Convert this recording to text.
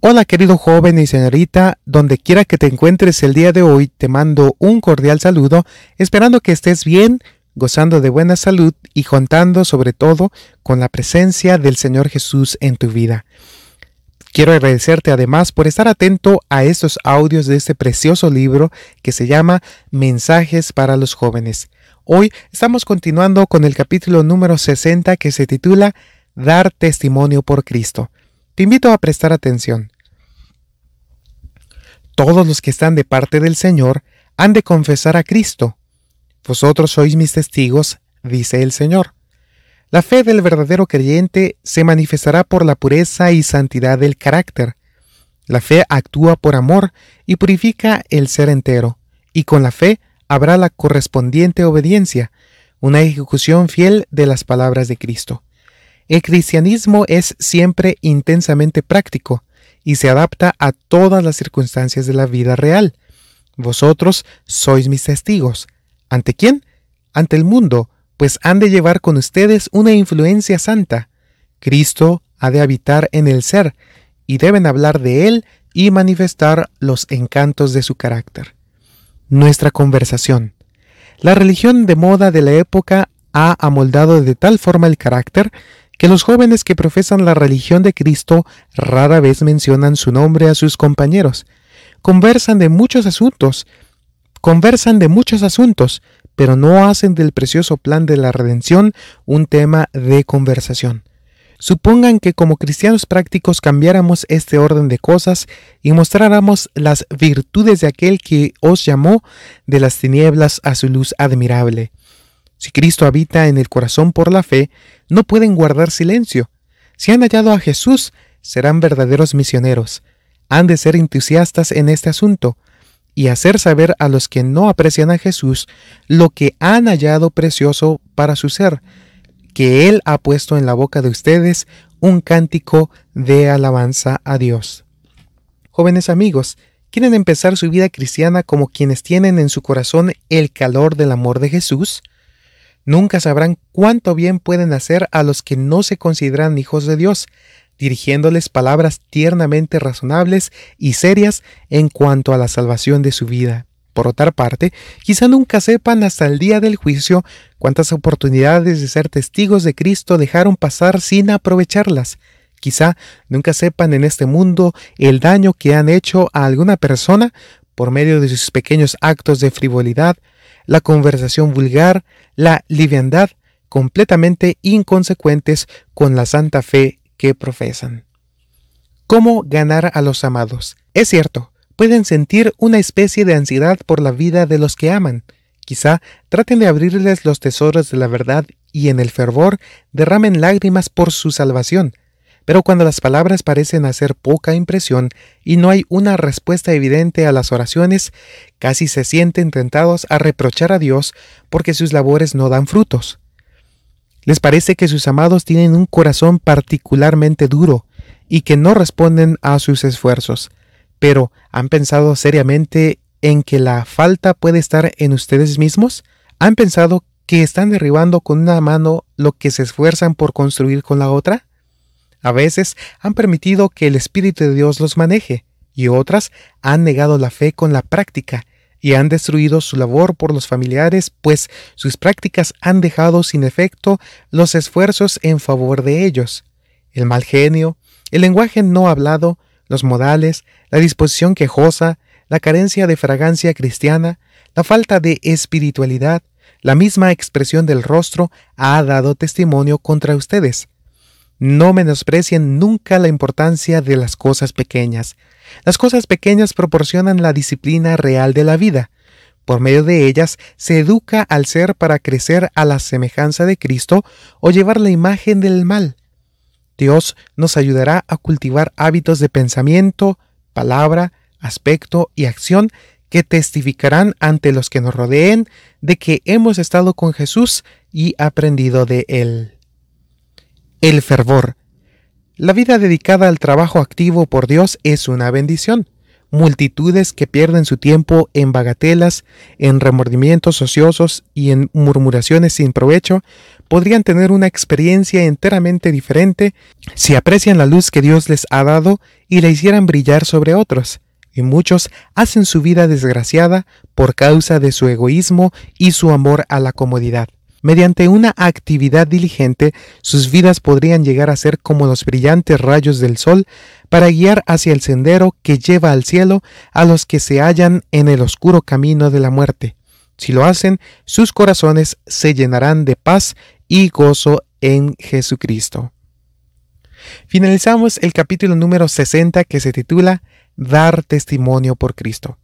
Hola querido joven y señorita, donde quiera que te encuentres el día de hoy, te mando un cordial saludo, esperando que estés bien, gozando de buena salud y contando sobre todo con la presencia del Señor Jesús en tu vida. Quiero agradecerte además por estar atento a estos audios de este precioso libro que se llama Mensajes para los jóvenes. Hoy estamos continuando con el capítulo número 60 que se titula Dar testimonio por Cristo. Te invito a prestar atención. Todos los que están de parte del Señor han de confesar a Cristo. Vosotros sois mis testigos, dice el Señor. La fe del verdadero creyente se manifestará por la pureza y santidad del carácter. La fe actúa por amor y purifica el ser entero, y con la fe habrá la correspondiente obediencia, una ejecución fiel de las palabras de Cristo. El cristianismo es siempre intensamente práctico y se adapta a todas las circunstancias de la vida real. Vosotros sois mis testigos. ¿Ante quién? Ante el mundo, pues han de llevar con ustedes una influencia santa. Cristo ha de habitar en el ser, y deben hablar de él y manifestar los encantos de su carácter. Nuestra conversación. La religión de moda de la época ha amoldado de tal forma el carácter que los jóvenes que profesan la religión de Cristo rara vez mencionan su nombre a sus compañeros. Conversan de muchos asuntos, conversan de muchos asuntos, pero no hacen del precioso plan de la redención un tema de conversación. Supongan que como cristianos prácticos cambiáramos este orden de cosas y mostráramos las virtudes de aquel que os llamó de las tinieblas a su luz admirable. Si Cristo habita en el corazón por la fe, no pueden guardar silencio. Si han hallado a Jesús, serán verdaderos misioneros. Han de ser entusiastas en este asunto, y hacer saber a los que no aprecian a Jesús lo que han hallado precioso para su ser, que Él ha puesto en la boca de ustedes un cántico de alabanza a Dios. Jóvenes amigos, ¿quieren empezar su vida cristiana como quienes tienen en su corazón el calor del amor de Jesús? Nunca sabrán cuánto bien pueden hacer a los que no se consideran hijos de Dios, dirigiéndoles palabras tiernamente razonables y serias en cuanto a la salvación de su vida. Por otra parte, quizá nunca sepan hasta el día del juicio cuántas oportunidades de ser testigos de Cristo dejaron pasar sin aprovecharlas. Quizá nunca sepan en este mundo el daño que han hecho a alguna persona por medio de sus pequeños actos de frivolidad, la conversación vulgar, la liviandad, completamente inconsecuentes con la santa fe que profesan. ¿Cómo ganar a los amados? Es cierto, pueden sentir una especie de ansiedad por la vida de los que aman. Quizá traten de abrirles los tesoros de la verdad y en el fervor derramen lágrimas por su salvación. Pero cuando las palabras parecen hacer poca impresión y no hay una respuesta evidente a las oraciones, casi se sienten tentados a reprochar a Dios porque sus labores no dan frutos. Les parece que sus amados tienen un corazón particularmente duro y que no responden a sus esfuerzos, pero ¿han pensado seriamente en que la falta puede estar en ustedes mismos? ¿Han pensado que están derribando con una mano lo que se esfuerzan por construir con la otra? A veces han permitido que el Espíritu de Dios los maneje, y otras han negado la fe con la práctica y han destruido su labor por los familiares, pues sus prácticas han dejado sin efecto los esfuerzos en favor de ellos. El mal genio, el lenguaje no hablado, los modales, la disposición quejosa, la carencia de fragancia cristiana, la falta de espiritualidad, la misma expresión del rostro ha dado testimonio contra ustedes. No menosprecien nunca la importancia de las cosas pequeñas. Las cosas pequeñas proporcionan la disciplina real de la vida. Por medio de ellas se educa al ser para crecer a la semejanza de Cristo o llevar la imagen del mal. Dios nos ayudará a cultivar hábitos de pensamiento, palabra, aspecto y acción que testificarán ante los que nos rodeen de que hemos estado con Jesús y aprendido de Él. El fervor. La vida dedicada al trabajo activo por Dios es una bendición. multitudes que pierden su tiempo en bagatelas, en remordimientos ociosos y en murmuraciones sin provecho, podrían tener una experiencia enteramente diferente si aprecian la luz que Dios les ha dado y la hicieran brillar sobre otros. Y muchos hacen su vida desgraciada por causa de su egoísmo y su amor a la comodidad. Mediante una actividad diligente, sus vidas podrían llegar a ser como los brillantes rayos del sol para guiar hacia el sendero que lleva al cielo a los que se hallan en el oscuro camino de la muerte. Si lo hacen, sus corazones se llenarán de paz y gozo en Jesucristo. Finalizamos el capítulo número 60 que se titula Dar testimonio por Cristo.